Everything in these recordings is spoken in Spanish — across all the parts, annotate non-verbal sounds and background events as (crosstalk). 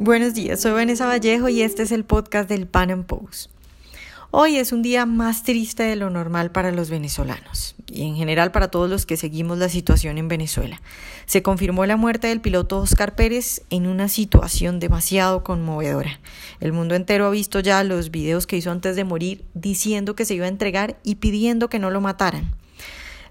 Buenos días, soy Vanessa Vallejo y este es el podcast del Pan Am Post. Hoy es un día más triste de lo normal para los venezolanos y en general para todos los que seguimos la situación en Venezuela. Se confirmó la muerte del piloto Oscar Pérez en una situación demasiado conmovedora. El mundo entero ha visto ya los videos que hizo antes de morir diciendo que se iba a entregar y pidiendo que no lo mataran.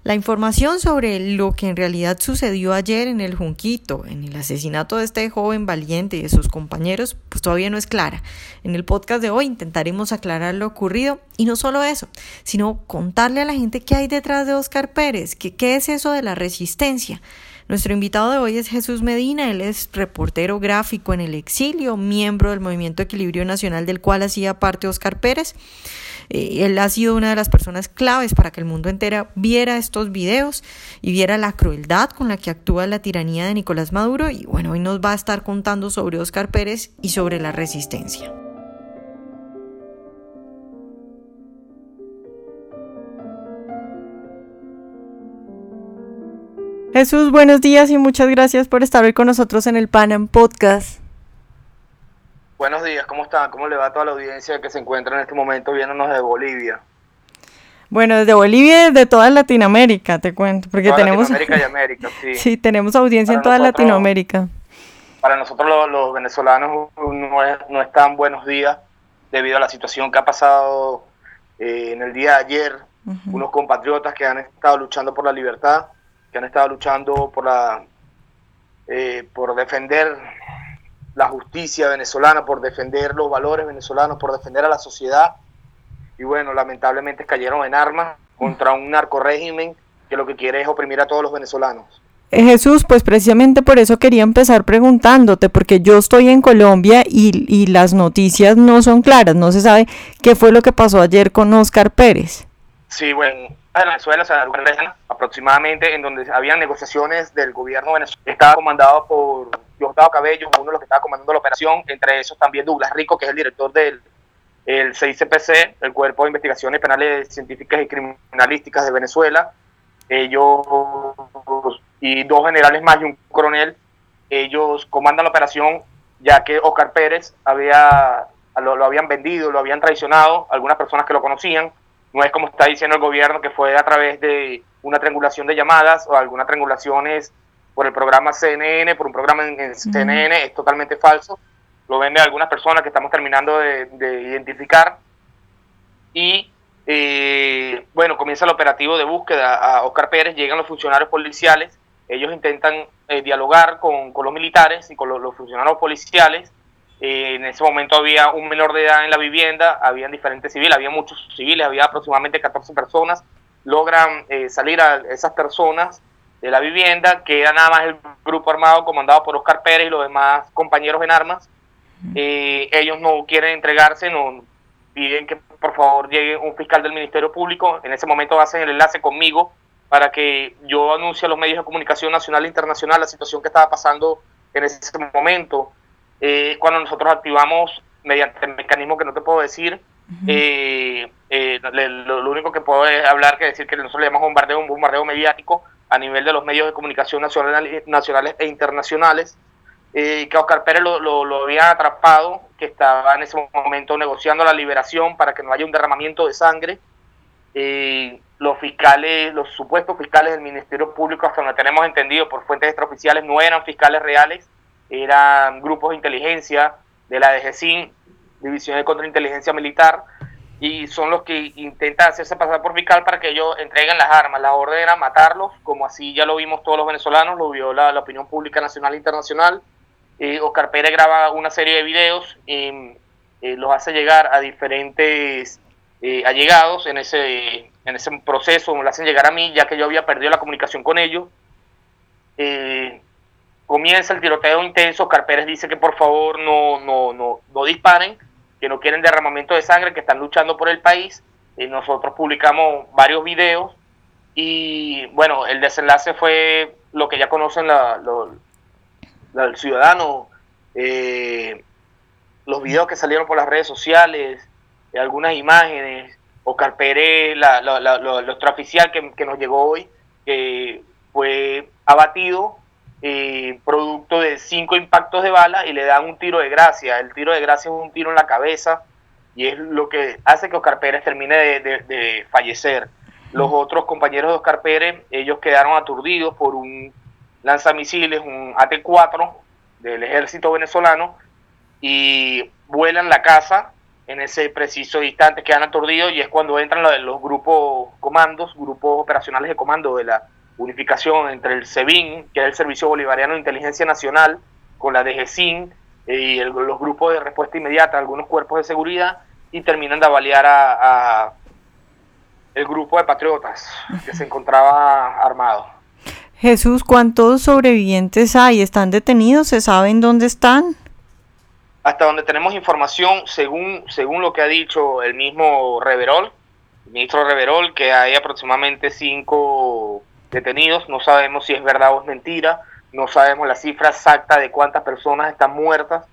La información sobre lo que en realidad sucedió ayer en el Junquito, en el asesinato de este joven valiente y de sus compañeros, pues todavía no es clara. En el podcast de hoy intentaremos aclarar lo ocurrido y no solo eso, sino contarle a la gente qué hay detrás de Oscar Pérez, qué es eso de la resistencia. Nuestro invitado de hoy es Jesús Medina, él es reportero gráfico en el exilio, miembro del Movimiento Equilibrio Nacional del cual hacía parte Oscar Pérez. Eh, él ha sido una de las personas claves para que el mundo entero viera estos videos y viera la crueldad con la que actúa la tiranía de Nicolás Maduro y bueno, hoy nos va a estar contando sobre Oscar Pérez y sobre la resistencia. Jesús, buenos días y muchas gracias por estar hoy con nosotros en el Panam Podcast. Buenos días, ¿cómo están? ¿Cómo le va a toda la audiencia que se encuentra en este momento viéndonos de Bolivia? Bueno, desde Bolivia y desde toda Latinoamérica, te cuento, porque tenemos Latinoamérica y (laughs) América, sí. sí, tenemos audiencia en toda Latinoamérica. Para nosotros los, venezolanos no es, no es, tan buenos días debido a la situación que ha pasado eh, en el día de ayer. Unos compatriotas que han estado luchando por la libertad, que han estado luchando por la eh, por defender la justicia venezolana, por defender los valores venezolanos, por defender a la sociedad. Y bueno, lamentablemente cayeron en armas contra un narco régimen que lo que quiere es oprimir a todos los venezolanos. Eh, Jesús, pues precisamente por eso quería empezar preguntándote, porque yo estoy en Colombia y, y las noticias no son claras, no se sabe qué fue lo que pasó ayer con Oscar Pérez. Sí, bueno, Venezuela, se aproximadamente en donde habían negociaciones del gobierno venezolano, estaba comandado por Diosdado Cabello, uno de los que estaba comandando la operación, entre esos también Douglas Rico, que es el director del el CICPC, el Cuerpo de Investigaciones Penales Científicas y Criminalísticas de Venezuela, ellos y dos generales más y un coronel, ellos comandan la operación ya que Oscar Pérez había lo, lo habían vendido, lo habían traicionado, algunas personas que lo conocían, no es como está diciendo el gobierno que fue a través de una triangulación de llamadas o algunas triangulaciones por el programa CNN, por un programa en, CNN, es totalmente falso. Lo venden algunas personas que estamos terminando de, identificar. Y eh, bueno, comienza el operativo de búsqueda a Oscar Pérez, llegan los funcionarios policiales, ellos intentan eh, dialogar con, los militares y con los funcionarios policiales eh, en ese momento había un menor de edad en la vivienda, habían diferentes civiles, había muchos civiles, había aproximadamente 14 personas. Logran eh, salir a esas personas de la vivienda, queda nada más el grupo armado comandado por Oscar Pérez y los demás compañeros en armas. Eh, ellos no quieren entregarse, no piden que por favor llegue un fiscal del Ministerio Público. En ese momento hacen el enlace conmigo para que yo anuncie a los medios de comunicación nacional e internacional la situación que estaba pasando en ese momento eh, cuando nosotros activamos mediante el mecanismo que no te puedo decir, eh, eh, lo, único que puedo es hablar que decir que nosotros le llamamos bombardeo, un bombardeo mediático a nivel de los medios de comunicación nacionales, nacionales e internacionales, que Oscar Pérez lo, lo, había atrapado, que estaba en ese momento negociando la liberación para que no haya un derramamiento de sangre. los fiscales, los supuestos fiscales del Ministerio Público, hasta donde tenemos entendido por fuentes extraoficiales, no eran fiscales reales, eran grupos de inteligencia de la DGCIN, División de Contrainteligencia Militar, y son los que intentan hacerse pasar por fiscal para que ellos entreguen las armas. La orden era matarlos, como así ya lo vimos todos los venezolanos, lo vio la, opinión pública nacional e internacional. Eh, Oscar Pérez graba una serie de videos y eh, los hace llegar a diferentes eh, allegados en ese, en ese proceso, me lo hacen llegar a mí, ya que yo había perdido la comunicación con ellos. Eh, comienza el tiroteo intenso, Carpérez dice que por favor no, no, no, no disparen, que no quieren derramamiento de sangre, que están luchando por el país. Y nosotros publicamos varios videos y bueno, el desenlace fue lo que ya conocen la, el ciudadano, eh, los videos que salieron por las redes sociales, algunas imágenes, Oscar Pérez, la, la, la, que, que nos llegó hoy, que fue abatido eh, producto de cinco impactos de bala y le dan un tiro de gracia. El tiro de gracia es un tiro en la cabeza y es lo que hace que Oscar Pérez termine de, fallecer. Los otros compañeros de Oscar Pérez, ellos quedaron aturdidos por un lanzamisiles, un AT-4 del ejército venezolano y vuelan la casa en ese preciso instante, quedan aturdidos y es cuando entran los grupos comandos, grupos operacionales de comando de la unificación entre el SEBIN, que es el Servicio Bolivariano de Inteligencia Nacional, con la DGCIN y los grupos de respuesta inmediata, algunos cuerpos de seguridad, y terminan de avaliar a, el grupo de patriotas que se encontraba armado. Jesús, ¿cuántos sobrevivientes hay? ¿Están detenidos? ¿Se saben dónde están? Hasta donde tenemos información, según, según lo que ha dicho el mismo Reverol, el ministro Reverol, que hay aproximadamente cinco detenidos, no sabemos si es verdad o es mentira, no sabemos la cifra exacta de cuántas personas están muertas,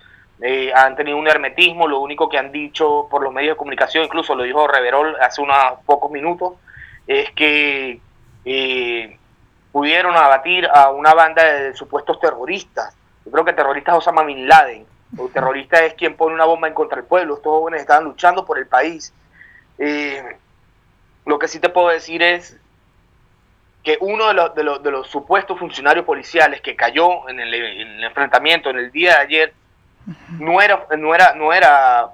eh, han tenido un hermetismo, lo único que han dicho por los medios de comunicación, incluso lo dijo Reverol hace unos pocos minutos, es que eh, pudieron abatir a una banda de supuestos terroristas. Yo creo que terroristas es Osama Bin Laden, o terrorista es quien pone una bomba en contra del pueblo, estos jóvenes estaban luchando por el país. Eh, lo que sí te puedo decir es que uno de los, de los, de los supuestos funcionarios policiales que cayó en el, en el, enfrentamiento en el día de ayer no era, no, era, no era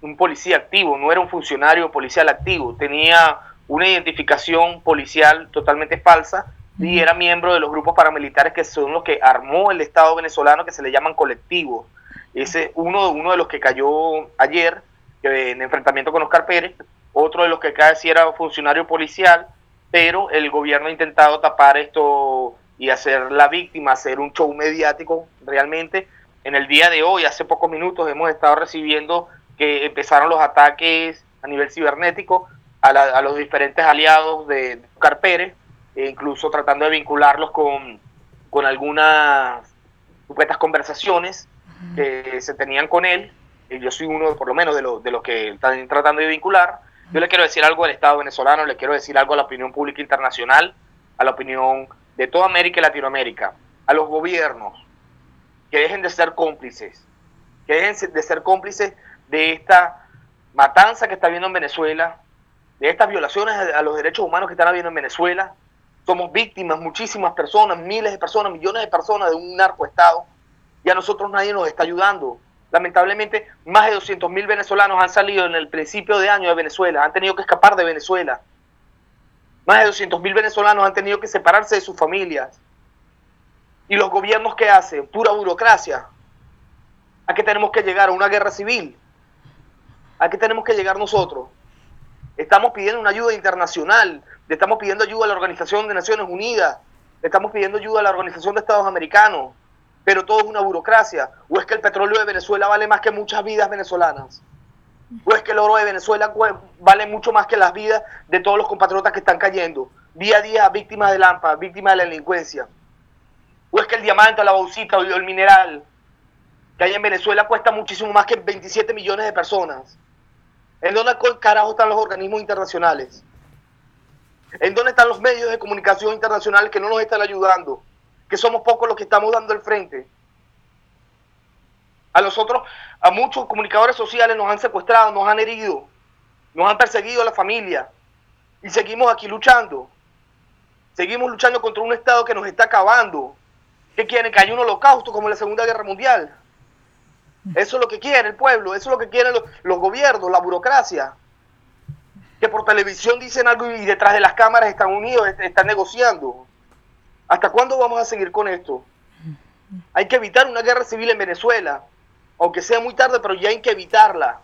un policía activo, no era un funcionario policial activo, tenía una identificación policial totalmente falsa y era miembro de los grupos paramilitares que son los que armó el Estado venezolano que se le llaman colectivos. Ese uno, uno de los que cayó ayer en enfrentamiento con Oscar Pérez, otro de los que cae si era funcionario policial, pero el gobierno ha intentado tapar esto y hacer la víctima, hacer un show mediático realmente. En el día de hoy, hace pocos minutos, hemos estado recibiendo que empezaron los ataques a nivel cibernético a, los diferentes aliados de Carpere, e incluso tratando de vincularlos con, con algunas supuestas conversaciones que se tenían con él. Yo soy uno, por lo menos, de, los de los que están tratando de vincular yo le quiero decir algo al Estado venezolano, le quiero decir algo a la opinión pública internacional, a la opinión de toda América y Latinoamérica, a los gobiernos, que dejen de ser cómplices, que dejen de ser cómplices de esta matanza que está habiendo en Venezuela, de estas violaciones a los derechos humanos que están habiendo en Venezuela. Somos víctimas, muchísimas personas, miles de personas, millones de personas de un narcoestado, y a nosotros nadie nos está ayudando. Lamentablemente, más de 200.000 venezolanos han salido en el principio de año de Venezuela, han tenido que escapar de Venezuela. Más de 200.000 venezolanos han tenido que separarse de sus familias. ¿Y los gobiernos qué hacen? Pura burocracia. ¿A qué tenemos que llegar? ¿A una guerra civil? ¿A qué tenemos que llegar nosotros? Estamos pidiendo una ayuda internacional, le estamos pidiendo ayuda a la Organización de Naciones Unidas, le estamos pidiendo ayuda a la Organización de Estados Americanos, pero todo es una burocracia. ¿O es que el petróleo de Venezuela vale más que muchas vidas venezolanas? ¿O es que el oro de Venezuela vale mucho más que las vidas de todos los compatriotas que están cayendo? Día a día víctimas de lampa, víctimas de la delincuencia. ¿O es que el diamante, la bauxita o el mineral que hay en Venezuela cuesta muchísimo más que 27 millones de personas? ¿En dónde carajo están los organismos internacionales? ¿En dónde están los medios de comunicación internacionales que no nos están ayudando? Que somos pocos los que estamos dando el frente. A nosotros, a muchos comunicadores sociales nos han secuestrado, nos han herido, nos han perseguido a la familia y seguimos aquí luchando. Seguimos luchando contra un Estado que nos está acabando. que quieren? Que haya un holocausto como en la Segunda Guerra Mundial. Eso es lo que quiere el pueblo, eso es lo que quieren los, los gobiernos, la burocracia. Que por televisión dicen algo y detrás de las cámaras están unidos, están negociando. ¿Hasta cuándo vamos a seguir con esto? Hay que evitar una guerra civil en Venezuela, aunque sea muy tarde, pero ya hay que evitarla.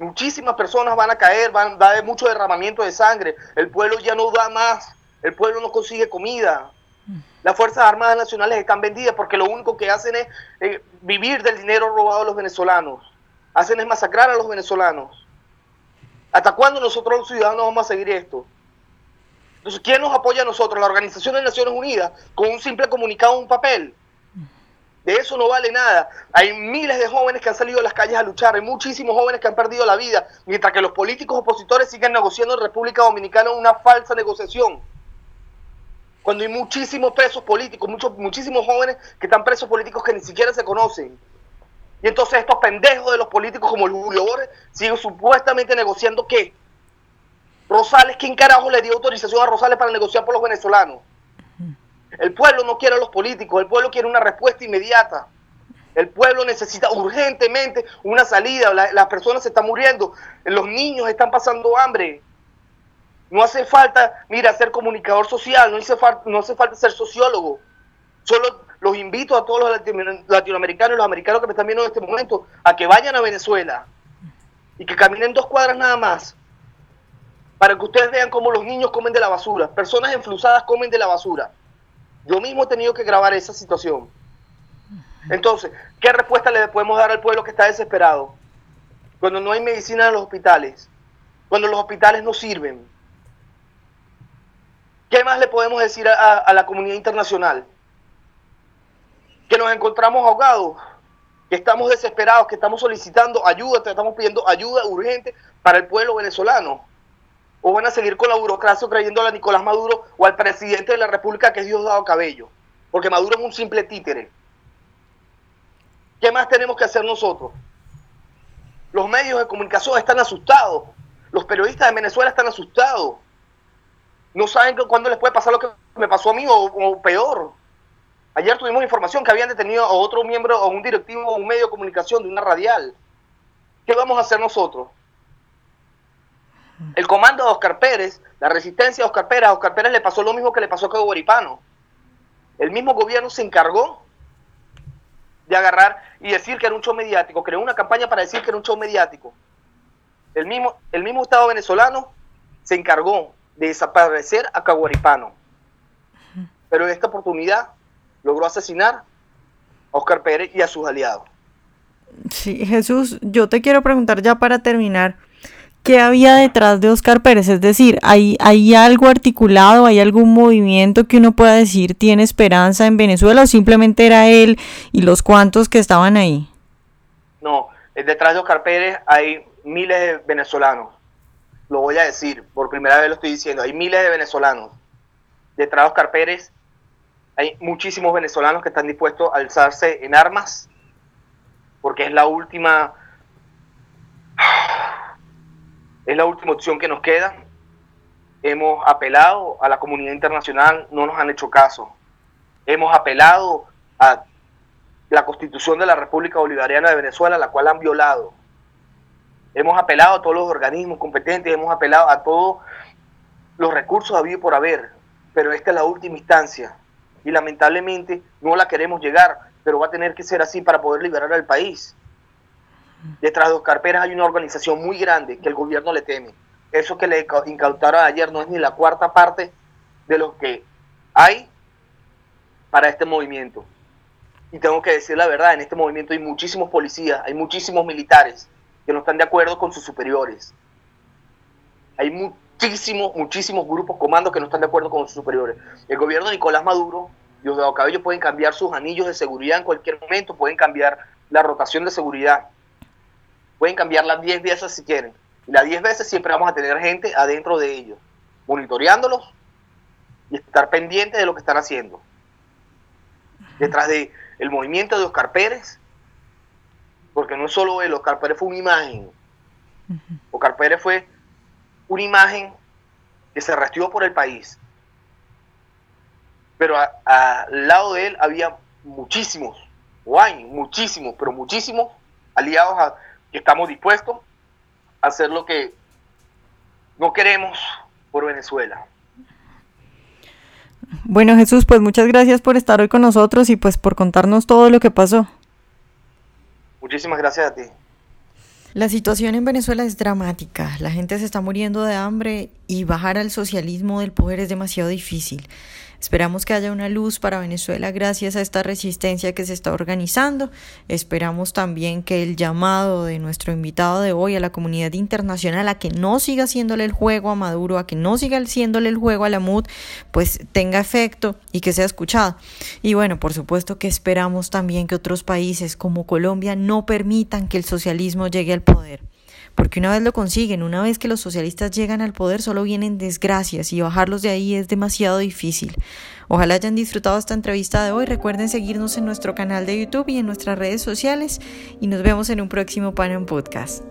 Muchísimas personas van a caer, van, va a haber mucho derramamiento de sangre, el pueblo ya no da más, el pueblo no consigue comida. Las Fuerzas Armadas Nacionales están vendidas porque lo único que hacen es eh, vivir del dinero robado a los venezolanos. Hacen es masacrar a los venezolanos. ¿Hasta cuándo nosotros los ciudadanos vamos a seguir esto? Entonces, ¿quién nos apoya a nosotros? La Organización de Naciones Unidas, con un simple comunicado, un papel. De eso no vale nada. Hay miles de jóvenes que han salido a las calles a luchar, hay muchísimos jóvenes que han perdido la vida, mientras que los políticos opositores siguen negociando en República Dominicana una falsa negociación. Cuando hay muchísimos presos políticos, muchos, muchísimos jóvenes que están presos políticos que ni siquiera se conocen. Y entonces estos pendejos de los políticos como el Julio Borges siguen supuestamente negociando qué. Rosales, ¿quién carajo le dio autorización a Rosales para negociar por los venezolanos? El pueblo no quiere a los políticos, el pueblo quiere una respuesta inmediata. El pueblo necesita urgentemente una salida. las personas se están muriendo, los niños están pasando hambre. No hace falta, mira, ser comunicador social, no hace, falta, no hace falta ser sociólogo. Solo los invito a todos los latinoamericanos y los americanos que me están viendo en este momento a que vayan a Venezuela y que caminen dos cuadras nada más para que ustedes vean cómo los niños comen de la basura, personas enflusadas comen de la basura. Yo mismo he tenido que grabar esa situación. Entonces, ¿qué respuesta le podemos dar al pueblo que está desesperado? Cuando no hay medicina en los hospitales, cuando los hospitales no sirven. ¿Qué más le podemos decir a, la comunidad internacional? Que nos encontramos ahogados, que estamos desesperados, que estamos solicitando ayuda, que estamos pidiendo ayuda urgente para el pueblo venezolano. O van a seguir con la burocracia creyendo a Nicolás Maduro o al presidente de la República que es Diosdado Cabello. Porque Maduro es un simple títere. ¿Qué más tenemos que hacer nosotros? Los medios de comunicación están asustados. Los periodistas de Venezuela están asustados. No saben cuándo les puede pasar lo que me pasó a mí o, peor. Ayer tuvimos información que habían detenido a otro miembro o un directivo de un medio de comunicación de una radial. ¿Qué vamos a hacer nosotros? El comando de Oscar Pérez, la resistencia de Oscar Pérez, a Oscar Pérez le pasó lo mismo que le pasó a Cabo. El mismo gobierno se encargó de agarrar y decir que era un show mediático, creó una campaña para decir que era un show mediático. El mismo, el mismo Estado venezolano se encargó de desaparecer a Caguaripano, pero en esta oportunidad logró asesinar a Oscar Pérez y a sus aliados. Sí, Jesús, yo te quiero preguntar ya para terminar, ¿qué había detrás de Oscar Pérez? Es decir, ¿hay, ¿hay algo articulado, hay algún movimiento que uno pueda decir tiene esperanza en Venezuela o simplemente era él y los cuantos que estaban ahí? No, detrás de Oscar Pérez hay miles de venezolanos. Lo voy a decir, por primera vez lo estoy diciendo, hay miles de venezolanos. Detrás de Oscar Pérez hay muchísimos venezolanos que están dispuestos a alzarse en armas, porque es la última es la última opción que nos queda. Hemos apelado a la comunidad internacional, no nos han hecho caso. Hemos apelado a la constitución de la República Bolivariana de Venezuela, la cual han violado. Hemos apelado a todos los organismos competentes, hemos apelado a todos los recursos habido por haber, pero esta es la última instancia y lamentablemente no la queremos llegar, pero va a tener que ser así para poder liberar al país. Detrás de Oscar Pérez hay una organización muy grande que el gobierno le teme. Eso que le incautaron ayer no es ni la cuarta parte de lo que hay para este movimiento. Y tengo que decir la verdad, en este movimiento hay muchísimos policías, hay muchísimos militares que no están de acuerdo con sus superiores. Hay muchísimos, muchísimos grupos, comandos que no están de acuerdo con sus superiores. El gobierno de Nicolás Maduro, Diosdado Cabello pueden cambiar sus anillos de seguridad en cualquier momento, pueden cambiar la rotación de seguridad pueden cambiarla 10 veces si quieren. Y las 10 veces siempre vamos a tener gente adentro de ellos, monitoreándolos y estar pendientes de lo que están haciendo. Detrás de el movimiento de Oscar Pérez, porque no es solo él, Oscar Pérez fue una imagen. Oscar Pérez fue una imagen que se arrastró por el país. Pero al lado de él había muchísimos, o hay muchísimos, pero muchísimos aliados a, estamos dispuestos a hacer lo que no queremos por Venezuela. Bueno Jesús, pues muchas gracias por estar hoy con nosotros y pues por contarnos todo lo que pasó. Muchísimas gracias a ti. La situación en Venezuela es dramática, la gente se está muriendo de hambre y bajar al socialismo del poder es demasiado difícil. Esperamos que haya una luz para Venezuela gracias a esta resistencia que se está organizando. Esperamos también que el llamado de nuestro invitado de hoy a la comunidad internacional a que no siga haciéndole el juego a Maduro, a que no siga haciéndole el juego a la MUD, pues tenga efecto y que sea escuchado. Y bueno, por supuesto que esperamos también que otros países como Colombia no permitan que el socialismo llegue al poder porque una vez lo consiguen, una vez que los socialistas llegan al poder, solo vienen desgracias y bajarlos de ahí es demasiado difícil. Ojalá hayan disfrutado esta entrevista de hoy. Recuerden seguirnos en nuestro canal de YouTube y en nuestras redes sociales y nos vemos en un próximo Panam Podcast.